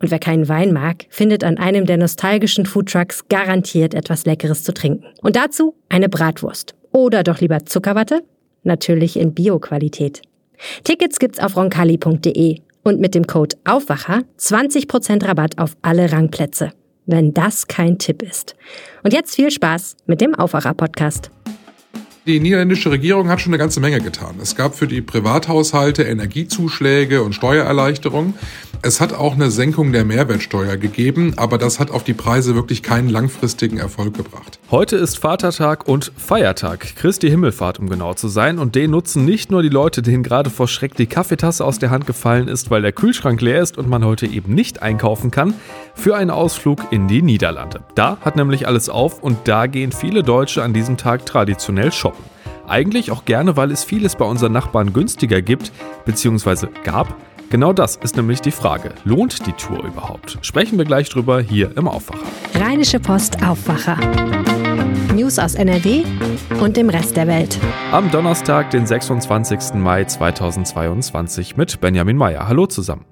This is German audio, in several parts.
und wer keinen Wein mag, findet an einem der nostalgischen Foodtrucks garantiert etwas Leckeres zu trinken. Und dazu eine Bratwurst. Oder doch lieber Zuckerwatte? Natürlich in Bio-Qualität. Tickets gibt's auf roncalli.de und mit dem Code Aufwacher 20% Rabatt auf alle Rangplätze. Wenn das kein Tipp ist. Und jetzt viel Spaß mit dem Aufwacher-Podcast. Die niederländische Regierung hat schon eine ganze Menge getan. Es gab für die Privathaushalte Energiezuschläge und Steuererleichterungen. Es hat auch eine Senkung der Mehrwertsteuer gegeben, aber das hat auf die Preise wirklich keinen langfristigen Erfolg gebracht. Heute ist Vatertag und Feiertag, Christi Himmelfahrt, um genau zu sein. Und den nutzen nicht nur die Leute, denen gerade vor Schreck die Kaffeetasse aus der Hand gefallen ist, weil der Kühlschrank leer ist und man heute eben nicht einkaufen kann, für einen Ausflug in die Niederlande. Da hat nämlich alles auf und da gehen viele Deutsche an diesem Tag traditionell shoppen. Eigentlich auch gerne, weil es vieles bei unseren Nachbarn günstiger gibt, beziehungsweise gab. Genau das ist nämlich die Frage. Lohnt die Tour überhaupt? Sprechen wir gleich drüber hier im Aufwacher. Rheinische Post Aufwacher. News aus NRW und dem Rest der Welt. Am Donnerstag, den 26. Mai 2022 mit Benjamin Meyer. Hallo zusammen.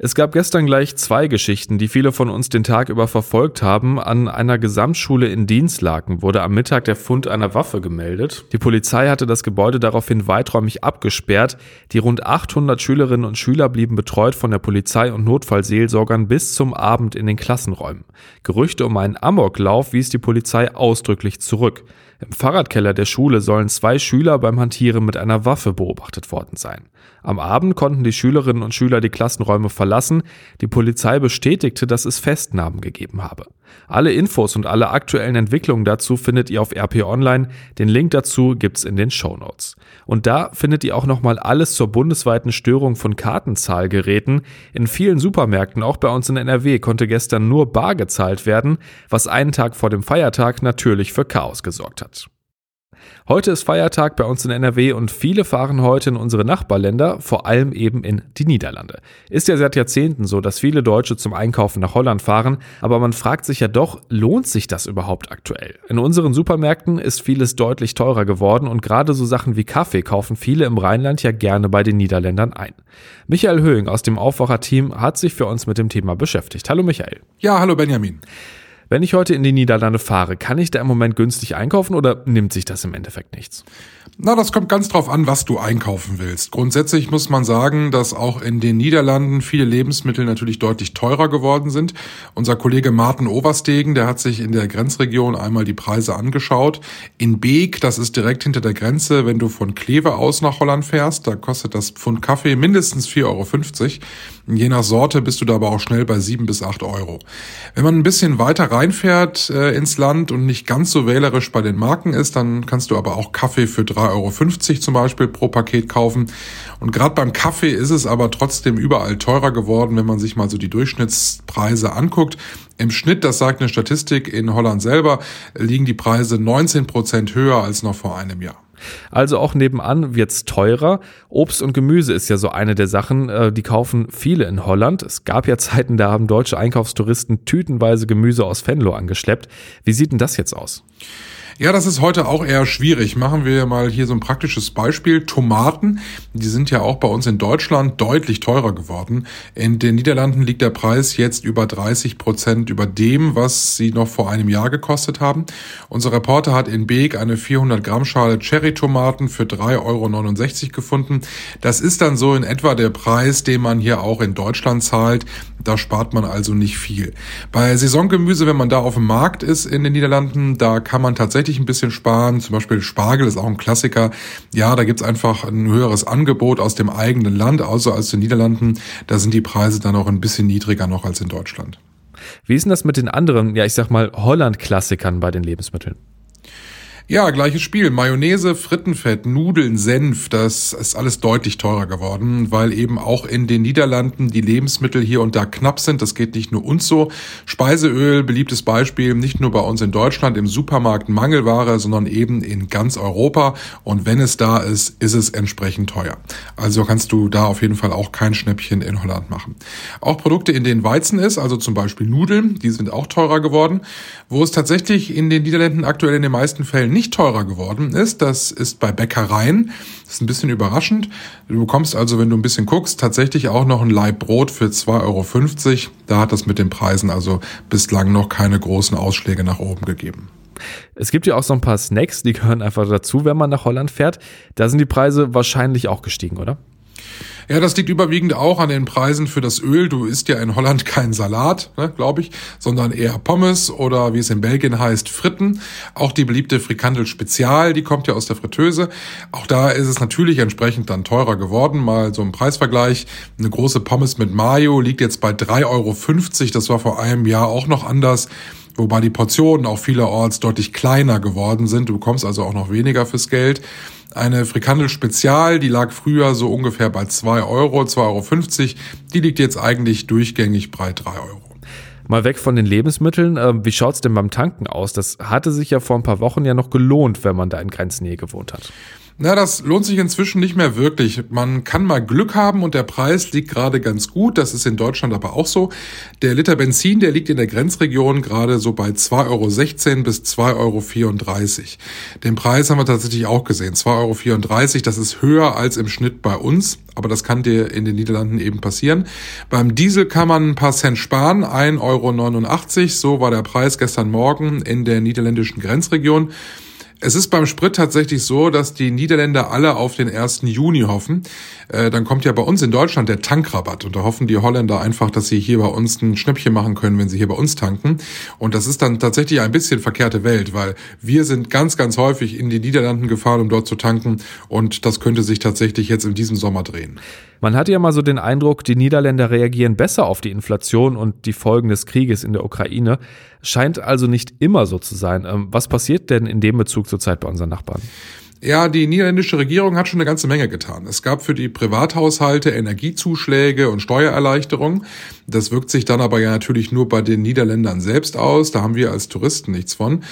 Es gab gestern gleich zwei Geschichten, die viele von uns den Tag über verfolgt haben. An einer Gesamtschule in Dienstlaken wurde am Mittag der Fund einer Waffe gemeldet. Die Polizei hatte das Gebäude daraufhin weiträumig abgesperrt. Die rund 800 Schülerinnen und Schüler blieben betreut von der Polizei und Notfallseelsorgern bis zum Abend in den Klassenräumen. Gerüchte um einen Amoklauf wies die Polizei ausdrücklich zurück. Im Fahrradkeller der Schule sollen zwei Schüler beim Hantieren mit einer Waffe beobachtet worden sein. Am Abend konnten die Schülerinnen und Schüler die Klassenräume verlassen. Die Polizei bestätigte, dass es Festnahmen gegeben habe. Alle Infos und alle aktuellen Entwicklungen dazu findet ihr auf RP Online. Den Link dazu gibt's in den Show. Und da findet ihr auch nochmal alles zur bundesweiten Störung von Kartenzahlgeräten. In vielen Supermärkten, auch bei uns in NRW, konnte gestern nur bar gezahlt werden, was einen Tag vor dem Feiertag natürlich für Chaos gesorgt hat. Heute ist Feiertag bei uns in NRW und viele fahren heute in unsere Nachbarländer, vor allem eben in die Niederlande. Ist ja seit Jahrzehnten so, dass viele Deutsche zum Einkaufen nach Holland fahren, aber man fragt sich ja doch, lohnt sich das überhaupt aktuell? In unseren Supermärkten ist vieles deutlich teurer geworden und gerade so Sachen wie Kaffee kaufen viele im Rheinland ja gerne bei den Niederländern ein. Michael Höhing aus dem Aufwacher-Team hat sich für uns mit dem Thema beschäftigt. Hallo Michael. Ja, hallo Benjamin. Wenn ich heute in die Niederlande fahre, kann ich da im Moment günstig einkaufen oder nimmt sich das im Endeffekt nichts? Na, das kommt ganz drauf an, was du einkaufen willst. Grundsätzlich muss man sagen, dass auch in den Niederlanden viele Lebensmittel natürlich deutlich teurer geworden sind. Unser Kollege Martin Overstegen, der hat sich in der Grenzregion einmal die Preise angeschaut. In Beek, das ist direkt hinter der Grenze, wenn du von Kleve aus nach Holland fährst, da kostet das Pfund Kaffee mindestens 4,50 Euro. Je nach Sorte bist du da aber auch schnell bei 7 bis 8 Euro. Wenn man ein bisschen weiter reinfährt äh, ins Land und nicht ganz so wählerisch bei den Marken ist, dann kannst du aber auch Kaffee für 3,50 Euro zum Beispiel pro Paket kaufen. Und gerade beim Kaffee ist es aber trotzdem überall teurer geworden, wenn man sich mal so die Durchschnittspreise anguckt. Im Schnitt, das sagt eine Statistik in Holland selber, liegen die Preise 19 Prozent höher als noch vor einem Jahr. Also auch nebenan wird's teurer. Obst und Gemüse ist ja so eine der Sachen, äh, die kaufen viele in Holland. Es gab ja Zeiten, da haben deutsche Einkaufstouristen tütenweise Gemüse aus Venlo angeschleppt. Wie sieht denn das jetzt aus? Ja, das ist heute auch eher schwierig. Machen wir mal hier so ein praktisches Beispiel. Tomaten, die sind ja auch bei uns in Deutschland deutlich teurer geworden. In den Niederlanden liegt der Preis jetzt über 30 Prozent über dem, was sie noch vor einem Jahr gekostet haben. Unser Reporter hat in Beek eine 400 Gramm Schale Cherry-Tomaten für 3,69 Euro gefunden. Das ist dann so in etwa der Preis, den man hier auch in Deutschland zahlt. Da spart man also nicht viel. Bei Saisongemüse, wenn man da auf dem Markt ist in den Niederlanden, da kann man tatsächlich ein bisschen sparen. Zum Beispiel Spargel ist auch ein Klassiker. Ja, da gibt's einfach ein höheres Angebot aus dem eigenen Land, außer als den Niederlanden. Da sind die Preise dann auch ein bisschen niedriger noch als in Deutschland. Wie ist denn das mit den anderen, ja, ich sag mal, Holland-Klassikern bei den Lebensmitteln? Ja, gleiches Spiel. Mayonnaise, Frittenfett, Nudeln, Senf, das ist alles deutlich teurer geworden, weil eben auch in den Niederlanden die Lebensmittel hier und da knapp sind. Das geht nicht nur uns so. Speiseöl, beliebtes Beispiel, nicht nur bei uns in Deutschland im Supermarkt Mangelware, sondern eben in ganz Europa. Und wenn es da ist, ist es entsprechend teuer. Also kannst du da auf jeden Fall auch kein Schnäppchen in Holland machen. Auch Produkte, in denen Weizen ist, also zum Beispiel Nudeln, die sind auch teurer geworden. Wo es tatsächlich in den Niederlanden aktuell in den meisten Fällen nicht teurer geworden ist. Das ist bei Bäckereien. Das ist ein bisschen überraschend. Du bekommst also, wenn du ein bisschen guckst, tatsächlich auch noch ein Laib Brot für 2,50 Euro. Da hat das mit den Preisen also bislang noch keine großen Ausschläge nach oben gegeben. Es gibt ja auch so ein paar Snacks, die gehören einfach dazu, wenn man nach Holland fährt. Da sind die Preise wahrscheinlich auch gestiegen, oder? Ja, das liegt überwiegend auch an den Preisen für das Öl. Du isst ja in Holland kein Salat, ne, glaube ich, sondern eher Pommes oder wie es in Belgien heißt, Fritten. Auch die beliebte Frikandel Spezial, die kommt ja aus der Fritteuse. Auch da ist es natürlich entsprechend dann teurer geworden. Mal so ein Preisvergleich. Eine große Pommes mit Mayo liegt jetzt bei 3,50 Euro. Das war vor einem Jahr auch noch anders wobei die Portionen auch vielerorts deutlich kleiner geworden sind. Du bekommst also auch noch weniger fürs Geld. Eine Frikandel Spezial, die lag früher so ungefähr bei 2 Euro, 2,50 Euro. Die liegt jetzt eigentlich durchgängig bei 3 Euro. Mal weg von den Lebensmitteln, äh, wie schaut's denn beim Tanken aus? Das hatte sich ja vor ein paar Wochen ja noch gelohnt, wenn man da in Grenznähe gewohnt hat. Na, das lohnt sich inzwischen nicht mehr wirklich. Man kann mal Glück haben und der Preis liegt gerade ganz gut. Das ist in Deutschland aber auch so. Der Liter Benzin, der liegt in der Grenzregion gerade so bei 2,16 Euro bis 2,34 Euro. Den Preis haben wir tatsächlich auch gesehen. 2,34 Euro, das ist höher als im Schnitt bei uns. Aber das kann dir in den Niederlanden eben passieren. Beim Diesel kann man ein paar Cent sparen. 1,89 Euro. So war der Preis gestern Morgen in der niederländischen Grenzregion. Es ist beim Sprit tatsächlich so, dass die Niederländer alle auf den 1. Juni hoffen. Äh, dann kommt ja bei uns in Deutschland der Tankrabatt und da hoffen die Holländer einfach, dass sie hier bei uns ein Schnäppchen machen können, wenn sie hier bei uns tanken. Und das ist dann tatsächlich ein bisschen verkehrte Welt, weil wir sind ganz, ganz häufig in die Niederlanden gefahren, um dort zu tanken und das könnte sich tatsächlich jetzt in diesem Sommer drehen. Man hat ja mal so den Eindruck, die Niederländer reagieren besser auf die Inflation und die Folgen des Krieges in der Ukraine. Scheint also nicht immer so zu sein. Ähm, was passiert denn in dem Bezug zurzeit bei unseren Nachbarn? Ja, die niederländische Regierung hat schon eine ganze Menge getan. Es gab für die Privathaushalte Energiezuschläge und Steuererleichterungen. Das wirkt sich dann aber ja natürlich nur bei den Niederländern selbst aus. Da haben wir als Touristen nichts von.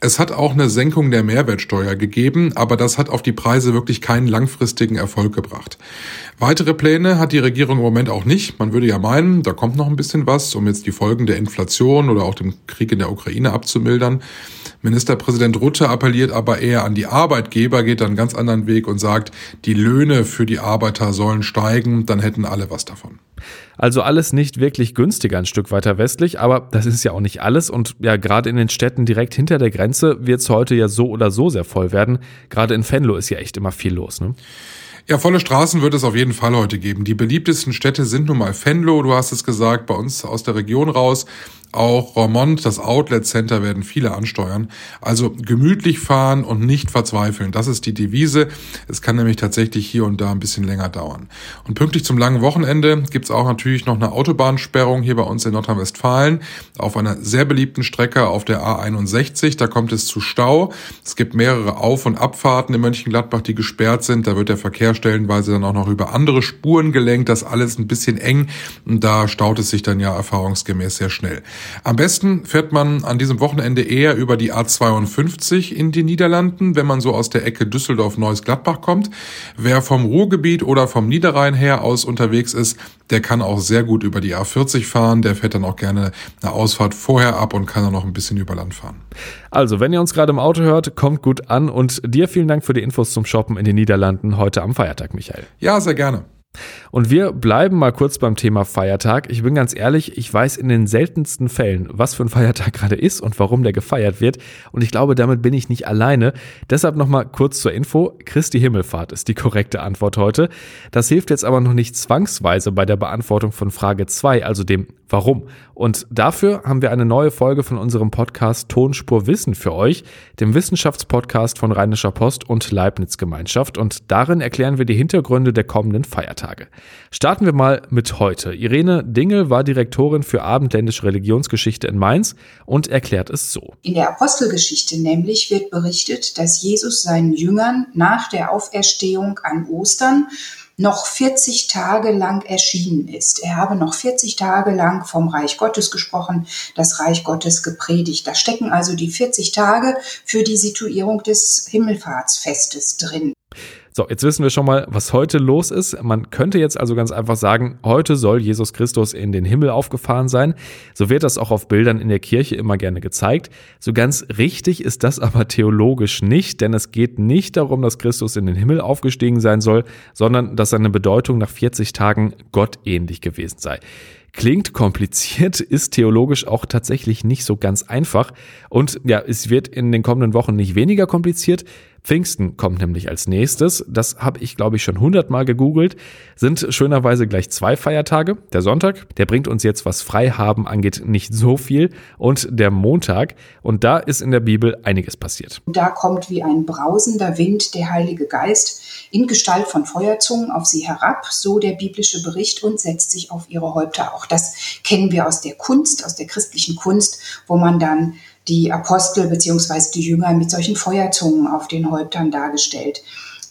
Es hat auch eine Senkung der Mehrwertsteuer gegeben, aber das hat auf die Preise wirklich keinen langfristigen Erfolg gebracht. Weitere Pläne hat die Regierung im Moment auch nicht. Man würde ja meinen, da kommt noch ein bisschen was, um jetzt die Folgen der Inflation oder auch dem Krieg in der Ukraine abzumildern. Ministerpräsident Rutte appelliert aber eher an die Arbeitgeber, geht einen ganz anderen Weg und sagt, die Löhne für die Arbeiter sollen steigen, dann hätten alle was davon. Also alles nicht wirklich günstiger ein Stück weiter westlich, aber das ist ja auch nicht alles und ja, gerade in den Städten direkt hinter der Grenze wird es heute ja so oder so sehr voll werden. Gerade in Venlo ist ja echt immer viel los, ne? Ja, volle Straßen wird es auf jeden Fall heute geben. Die beliebtesten Städte sind nun mal Venlo, du hast es gesagt, bei uns aus der Region raus. Auch Romont, das Outlet Center, werden viele ansteuern. Also gemütlich fahren und nicht verzweifeln. Das ist die Devise. Es kann nämlich tatsächlich hier und da ein bisschen länger dauern. Und pünktlich zum langen Wochenende gibt's auch natürlich noch eine Autobahnsperrung hier bei uns in Nordrhein-Westfalen auf einer sehr beliebten Strecke auf der A61. Da kommt es zu Stau. Es gibt mehrere Auf- und Abfahrten in Mönchengladbach, die gesperrt sind. Da wird der Verkehr stellenweise dann auch noch über andere Spuren gelenkt. Das alles ein bisschen eng und da staut es sich dann ja erfahrungsgemäß sehr schnell. Am besten fährt man an diesem Wochenende eher über die A52 in die Niederlanden, wenn man so aus der Ecke Düsseldorf-Neuss-Gladbach kommt. Wer vom Ruhrgebiet oder vom Niederrhein her aus unterwegs ist, der kann auch sehr gut über die A40 fahren. Der fährt dann auch gerne eine Ausfahrt vorher ab und kann dann noch ein bisschen über Land fahren. Also, wenn ihr uns gerade im Auto hört, kommt gut an und dir vielen Dank für die Infos zum Shoppen in den Niederlanden heute am Feiertag, Michael. Ja, sehr gerne. Und wir bleiben mal kurz beim Thema Feiertag. Ich bin ganz ehrlich, ich weiß in den seltensten Fällen, was für ein Feiertag gerade ist und warum der gefeiert wird. Und ich glaube, damit bin ich nicht alleine. Deshalb nochmal kurz zur Info. Christi Himmelfahrt ist die korrekte Antwort heute. Das hilft jetzt aber noch nicht zwangsweise bei der Beantwortung von Frage 2, also dem Warum. Und dafür haben wir eine neue Folge von unserem Podcast Tonspur Wissen für euch, dem Wissenschaftspodcast von Rheinischer Post und Leibniz Gemeinschaft. Und darin erklären wir die Hintergründe der kommenden Feiertage. Starten wir mal mit heute. Irene Dingel war Direktorin für abendländische Religionsgeschichte in Mainz und erklärt es so. In der Apostelgeschichte nämlich wird berichtet, dass Jesus seinen Jüngern nach der Auferstehung an Ostern noch 40 Tage lang erschienen ist. Er habe noch 40 Tage lang vom Reich Gottes gesprochen, das Reich Gottes gepredigt. Da stecken also die 40 Tage für die Situierung des Himmelfahrtsfestes drin. So, jetzt wissen wir schon mal, was heute los ist. Man könnte jetzt also ganz einfach sagen, heute soll Jesus Christus in den Himmel aufgefahren sein. So wird das auch auf Bildern in der Kirche immer gerne gezeigt. So ganz richtig ist das aber theologisch nicht, denn es geht nicht darum, dass Christus in den Himmel aufgestiegen sein soll, sondern dass seine Bedeutung nach 40 Tagen Gott ähnlich gewesen sei. Klingt kompliziert, ist theologisch auch tatsächlich nicht so ganz einfach. Und ja, es wird in den kommenden Wochen nicht weniger kompliziert. Pfingsten kommt nämlich als nächstes. Das habe ich, glaube ich, schon hundertmal gegoogelt. Sind schönerweise gleich zwei Feiertage. Der Sonntag, der bringt uns jetzt, was Freihaben angeht, nicht so viel. Und der Montag. Und da ist in der Bibel einiges passiert. Da kommt wie ein brausender Wind der Heilige Geist in Gestalt von Feuerzungen auf sie herab, so der biblische Bericht, und setzt sich auf ihre Häupter. Auch das kennen wir aus der Kunst, aus der christlichen Kunst, wo man dann die Apostel beziehungsweise die Jünger mit solchen Feuerzungen auf den Häuptern dargestellt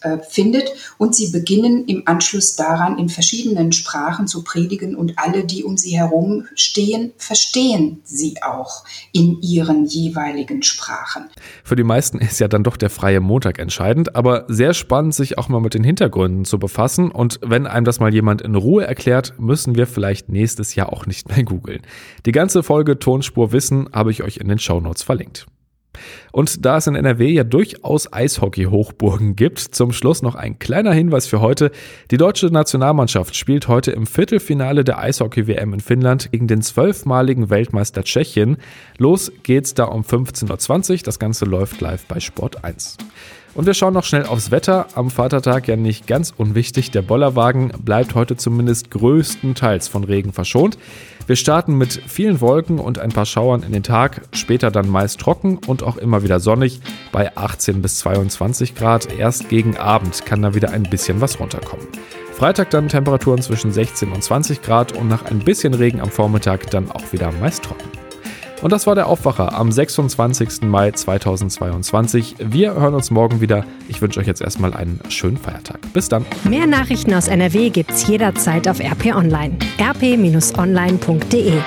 äh, findet. Und sie beginnen im Anschluss daran in verschiedenen Sprachen zu predigen und alle, die um sie herum stehen, verstehen sie auch in ihren jeweiligen Sprachen. Für die meisten ist ja dann doch der freie Montag entscheidend, aber sehr spannend, sich auch mal mit den Hintergründen zu befassen. Und wenn einem das mal jemand in Ruhe erklärt, müssen wir vielleicht nächstes Jahr auch nicht mehr googeln. Die ganze Folge Tonspur Wissen habe ich euch in den Shownotes verlinkt. Und da es in NRW ja durchaus Eishockey-Hochburgen gibt, zum Schluss noch ein kleiner Hinweis für heute. Die deutsche Nationalmannschaft spielt heute im Viertelfinale der Eishockey-WM in Finnland gegen den zwölfmaligen Weltmeister Tschechien. Los geht's da um 15.20 Uhr. Das Ganze läuft live bei Sport 1. Und wir schauen noch schnell aufs Wetter. Am Vatertag ja nicht ganz unwichtig. Der Bollerwagen bleibt heute zumindest größtenteils von Regen verschont. Wir starten mit vielen Wolken und ein paar Schauern in den Tag, später dann meist trocken und auch immer wieder sonnig bei 18 bis 22 Grad. Erst gegen Abend kann da wieder ein bisschen was runterkommen. Freitag dann Temperaturen zwischen 16 und 20 Grad und nach ein bisschen Regen am Vormittag dann auch wieder meist trocken. Und das war der Aufwacher am 26. Mai 2022. Wir hören uns morgen wieder. Ich wünsche euch jetzt erstmal einen schönen Feiertag. Bis dann. Mehr Nachrichten aus NRW gibt's jederzeit auf RP Online. rp-online.de